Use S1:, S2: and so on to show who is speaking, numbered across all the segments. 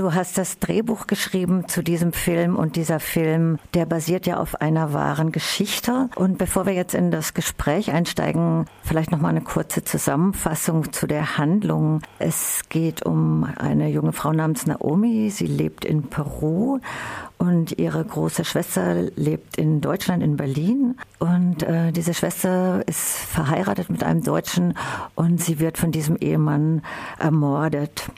S1: Du hast das Drehbuch geschrieben zu diesem Film und dieser Film, der basiert ja auf einer wahren Geschichte. Und bevor wir jetzt in das Gespräch einsteigen, vielleicht noch mal eine kurze Zusammenfassung zu der Handlung. Es geht um eine junge Frau namens Naomi. Sie lebt in Peru und ihre große Schwester lebt in Deutschland, in Berlin. Und äh, diese Schwester ist verheiratet mit einem Deutschen und sie wird von diesem Ehemann ermordet.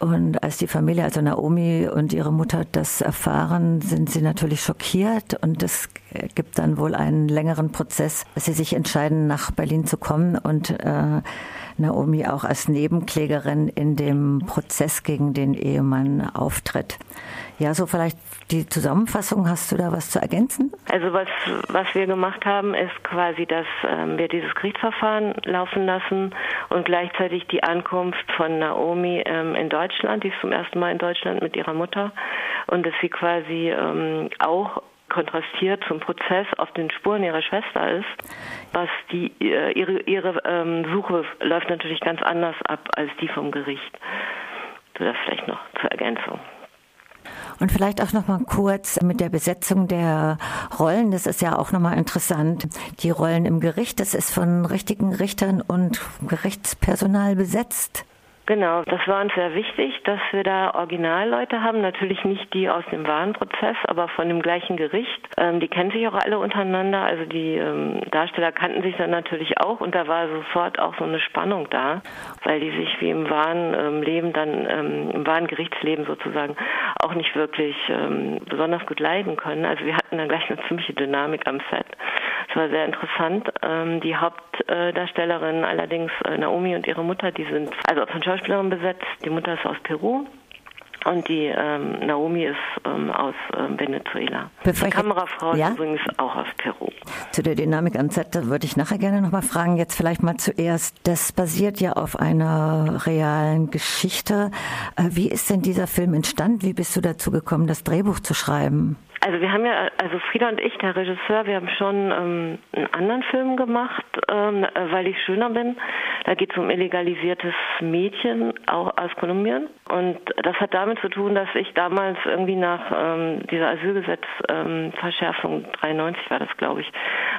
S1: Und als die Familie, also Naomi und ihre Mutter das erfahren, sind sie natürlich schockiert. Und es gibt dann wohl einen längeren Prozess, dass sie sich entscheiden, nach Berlin zu kommen und äh, Naomi auch als Nebenklägerin in dem Prozess gegen den Ehemann auftritt. Ja, so vielleicht die Zusammenfassung. Hast du da was zu ergänzen?
S2: Also was, was wir gemacht haben, ist quasi, dass ähm, wir dieses Gerichtsverfahren laufen lassen und gleichzeitig die Ankunft von Naomi ähm, in Deutschland. Die ist zum ersten Mal in Deutschland mit ihrer Mutter und dass sie quasi ähm, auch kontrastiert zum Prozess auf den Spuren ihrer Schwester ist, was die äh, ihre ihre ähm, Suche läuft natürlich ganz anders ab als die vom Gericht. Das vielleicht noch zur Ergänzung.
S1: Und vielleicht auch noch mal kurz mit der Besetzung der Rollen. Das ist ja auch noch mal interessant. Die Rollen im Gericht, das ist von richtigen Richtern und Gerichtspersonal besetzt.
S2: Genau, das war uns sehr wichtig, dass wir da Originalleute haben. Natürlich nicht die aus dem Warenprozess, aber von dem gleichen Gericht. Ähm, die kennen sich auch alle untereinander. Also die ähm, Darsteller kannten sich dann natürlich auch und da war sofort auch so eine Spannung da, weil die sich wie im wahren ähm, Leben dann, ähm, im wahren Gerichtsleben sozusagen auch nicht wirklich ähm, besonders gut leiden können. Also wir hatten dann gleich eine ziemliche Dynamik am Set. War sehr interessant. Ähm, die Hauptdarstellerin allerdings, äh, Naomi und ihre Mutter, die sind also von Schauspielerin besetzt. Die Mutter ist aus Peru. Und die ähm, Naomi ist ähm, aus ähm, Venezuela.
S1: Bevor
S2: die Kamerafrau
S1: ja?
S2: ist übrigens auch aus Peru.
S1: Zu der Dynamik am Set würde ich nachher gerne nochmal fragen. Jetzt vielleicht mal zuerst. Das basiert ja auf einer realen Geschichte. Äh, wie ist denn dieser Film entstanden? Wie bist du dazu gekommen, das Drehbuch zu schreiben?
S2: Also wir haben ja, also Frieda und ich, der Regisseur, wir haben schon ähm, einen anderen Film gemacht, ähm, weil ich schöner bin. Da geht es um illegalisiertes Mädchen auch aus Kolumbien. Und das hat damit zu tun, dass ich damals irgendwie nach ähm, dieser Asylgesetzverschärfung ähm, 93 war das, glaube ich,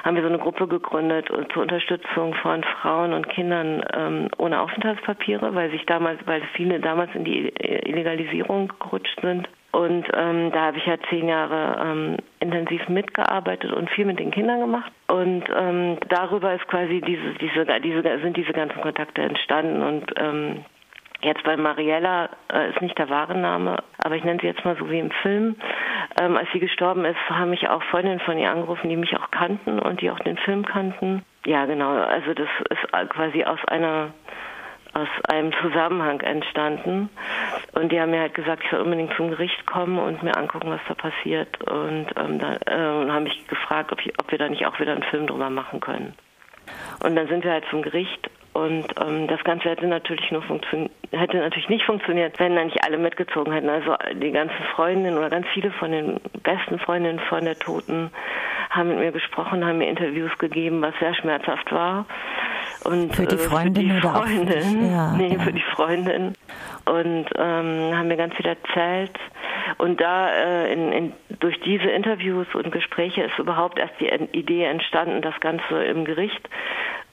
S2: haben wir so eine Gruppe gegründet zur Unterstützung von Frauen und Kindern ähm, ohne Aufenthaltspapiere, weil sich damals, weil viele damals in die Illegalisierung gerutscht sind. Und ähm, da habe ich ja zehn Jahre ähm, intensiv mitgearbeitet und viel mit den Kindern gemacht. Und ähm, darüber ist quasi diese, diese, diese, sind diese ganzen Kontakte entstanden. Und ähm, jetzt bei Mariella äh, ist nicht der wahre Name, aber ich nenne sie jetzt mal so wie im Film. Ähm, als sie gestorben ist, haben mich auch Freundinnen von ihr angerufen, die mich auch kannten und die auch den Film kannten. Ja, genau. Also das ist quasi aus einer aus einem Zusammenhang entstanden. Und die haben mir halt gesagt, ich soll unbedingt zum Gericht kommen und mir angucken, was da passiert. Und ähm, da, äh, haben mich gefragt, ob, ich, ob wir da nicht auch wieder einen Film drüber machen können. Und dann sind wir halt zum Gericht und ähm, das Ganze hätte natürlich nur hätte natürlich nicht funktioniert, wenn da nicht alle mitgezogen hätten. Also die ganzen Freundinnen oder ganz viele von den besten Freundinnen von der Toten haben mit mir gesprochen, haben mir Interviews gegeben, was sehr schmerzhaft war.
S1: Und, für die Freundin,
S2: äh, für die
S1: Freundin
S2: oder? Ja, nee, ja. für die Freundin. Und ähm, haben mir ganz viel erzählt. Und da äh, in, in, durch diese Interviews und Gespräche ist überhaupt erst die Idee entstanden, das Ganze im Gericht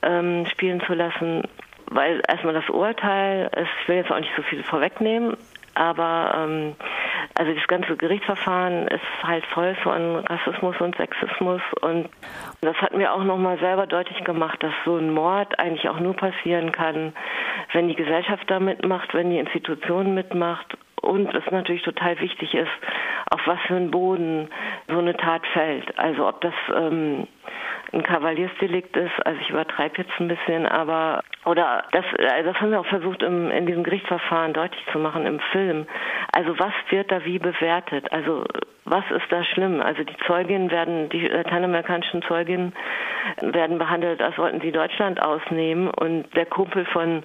S2: ähm, spielen zu lassen, weil erstmal das Urteil, ist, ich will jetzt auch nicht so viel vorwegnehmen, aber ähm, also das ganze Gerichtsverfahren ist halt voll von Rassismus und Sexismus und das hat mir auch nochmal selber deutlich gemacht, dass so ein Mord eigentlich auch nur passieren kann, wenn die Gesellschaft da mitmacht, wenn die Institution mitmacht und es natürlich total wichtig ist, auf was für einen Boden so eine Tat fällt. Also ob das ähm, ein Kavaliersdelikt ist. Also ich übertreibe jetzt ein bisschen, aber oder das, also das haben wir auch versucht im, in diesem Gerichtsverfahren deutlich zu machen im Film. Also was wird da wie bewertet? Also was ist da schlimm? Also die Zeuginnen werden, die lateinamerikanischen Zeuginnen werden behandelt, als wollten sie Deutschland ausnehmen und der Kumpel von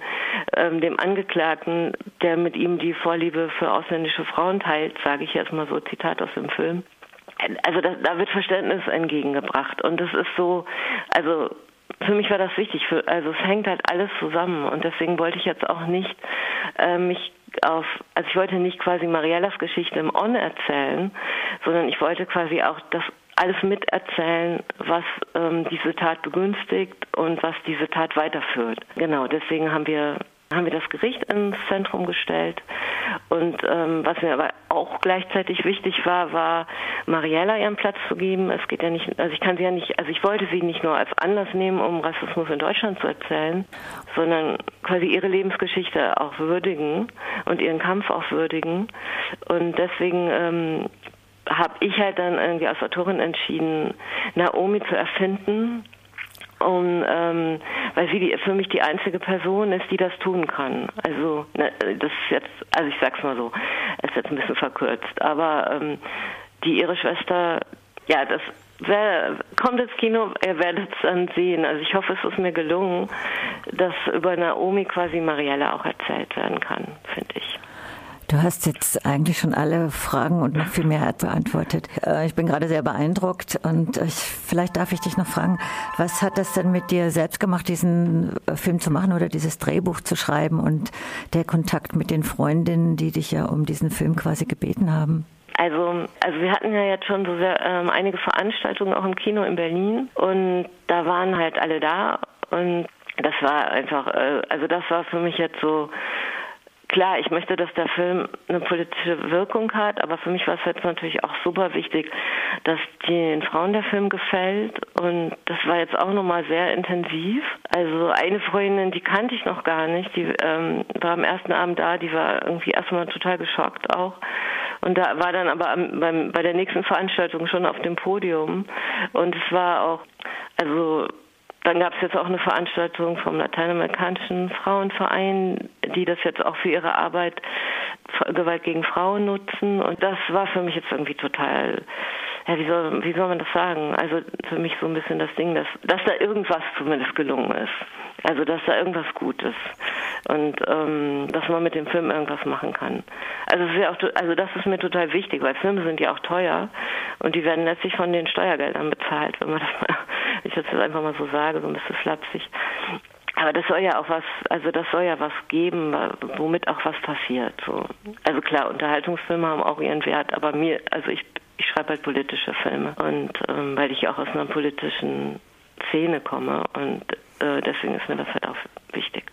S2: ähm, dem Angeklagten, der mit ihm die Vorliebe für ausländische Frauen teilt, sage ich jetzt mal so, Zitat aus dem Film, also das, da wird Verständnis entgegengebracht und das ist so, also für mich war das wichtig. Für, also es hängt halt alles zusammen und deswegen wollte ich jetzt auch nicht äh, mich auf, also ich wollte nicht quasi Mariellas Geschichte im On erzählen, sondern ich wollte quasi auch das alles miterzählen, was ähm, diese Tat begünstigt und was diese Tat weiterführt. Genau, deswegen haben wir haben wir das Gericht ins Zentrum gestellt. Und ähm, was mir aber auch gleichzeitig wichtig war, war Mariella ihren Platz zu geben. Es geht ja nicht, also ich kann sie ja nicht, also ich wollte sie nicht nur als Anlass nehmen, um Rassismus in Deutschland zu erzählen, sondern quasi ihre Lebensgeschichte auch würdigen und ihren Kampf auch würdigen. Und deswegen ähm, habe ich halt dann irgendwie als Autorin entschieden, Naomi zu erfinden um, ähm, weil sie die, für mich die einzige Person ist, die das tun kann. Also ne, das ist jetzt, also ich sag's mal so, ist jetzt ein bisschen verkürzt, aber ähm, die ihre Schwester, ja, das wer, kommt ins Kino, ihr werdet es dann sehen. Also ich hoffe, es ist mir gelungen, dass über Naomi quasi Marielle auch erzählt werden kann, finde ich.
S1: Du hast jetzt eigentlich schon alle Fragen und noch viel mehr beantwortet. Äh, ich bin gerade sehr beeindruckt und ich, vielleicht darf ich dich noch fragen, was hat das denn mit dir selbst gemacht, diesen äh, Film zu machen oder dieses Drehbuch zu schreiben und der Kontakt mit den Freundinnen, die dich ja um diesen Film quasi gebeten haben?
S2: Also, also wir hatten ja jetzt schon so sehr, ähm, einige Veranstaltungen auch im Kino in Berlin und da waren halt alle da und das war einfach, äh, also das war für mich jetzt so klar, ich möchte, dass der Film eine politische Wirkung hat, aber für mich war es jetzt natürlich auch super wichtig, dass den Frauen der Film gefällt und das war jetzt auch nochmal sehr intensiv. Also eine Freundin, die kannte ich noch gar nicht, die ähm, war am ersten Abend da, die war irgendwie erstmal total geschockt auch. Und da war dann aber am, beim, bei der nächsten Veranstaltung schon auf dem Podium. Und es war auch, also dann gab es jetzt auch eine Veranstaltung vom Lateinamerikanischen Frauenverein, die das jetzt auch für ihre Arbeit Gewalt gegen Frauen nutzen. Und das war für mich jetzt irgendwie total, ja, wie soll, wie soll man das sagen? Also für mich so ein bisschen das Ding, dass, dass da irgendwas zumindest gelungen ist. Also dass da irgendwas gut ist. Und ähm, dass man mit dem Film irgendwas machen kann. Also, es auch, also das ist mir total wichtig, weil Filme sind ja auch teuer und die werden letztlich von den Steuergeldern bezahlt, wenn man das mal ich jetzt einfach mal so sage, so ein bisschen flapsig. Aber das soll ja auch was, also das soll ja was geben, womit auch was passiert. So. Also klar, Unterhaltungsfilme haben auch ihren Wert, aber mir, also ich, ich schreibe halt politische Filme und ähm, weil ich auch aus einer politischen Szene komme und äh, deswegen ist mir das halt auch wichtig.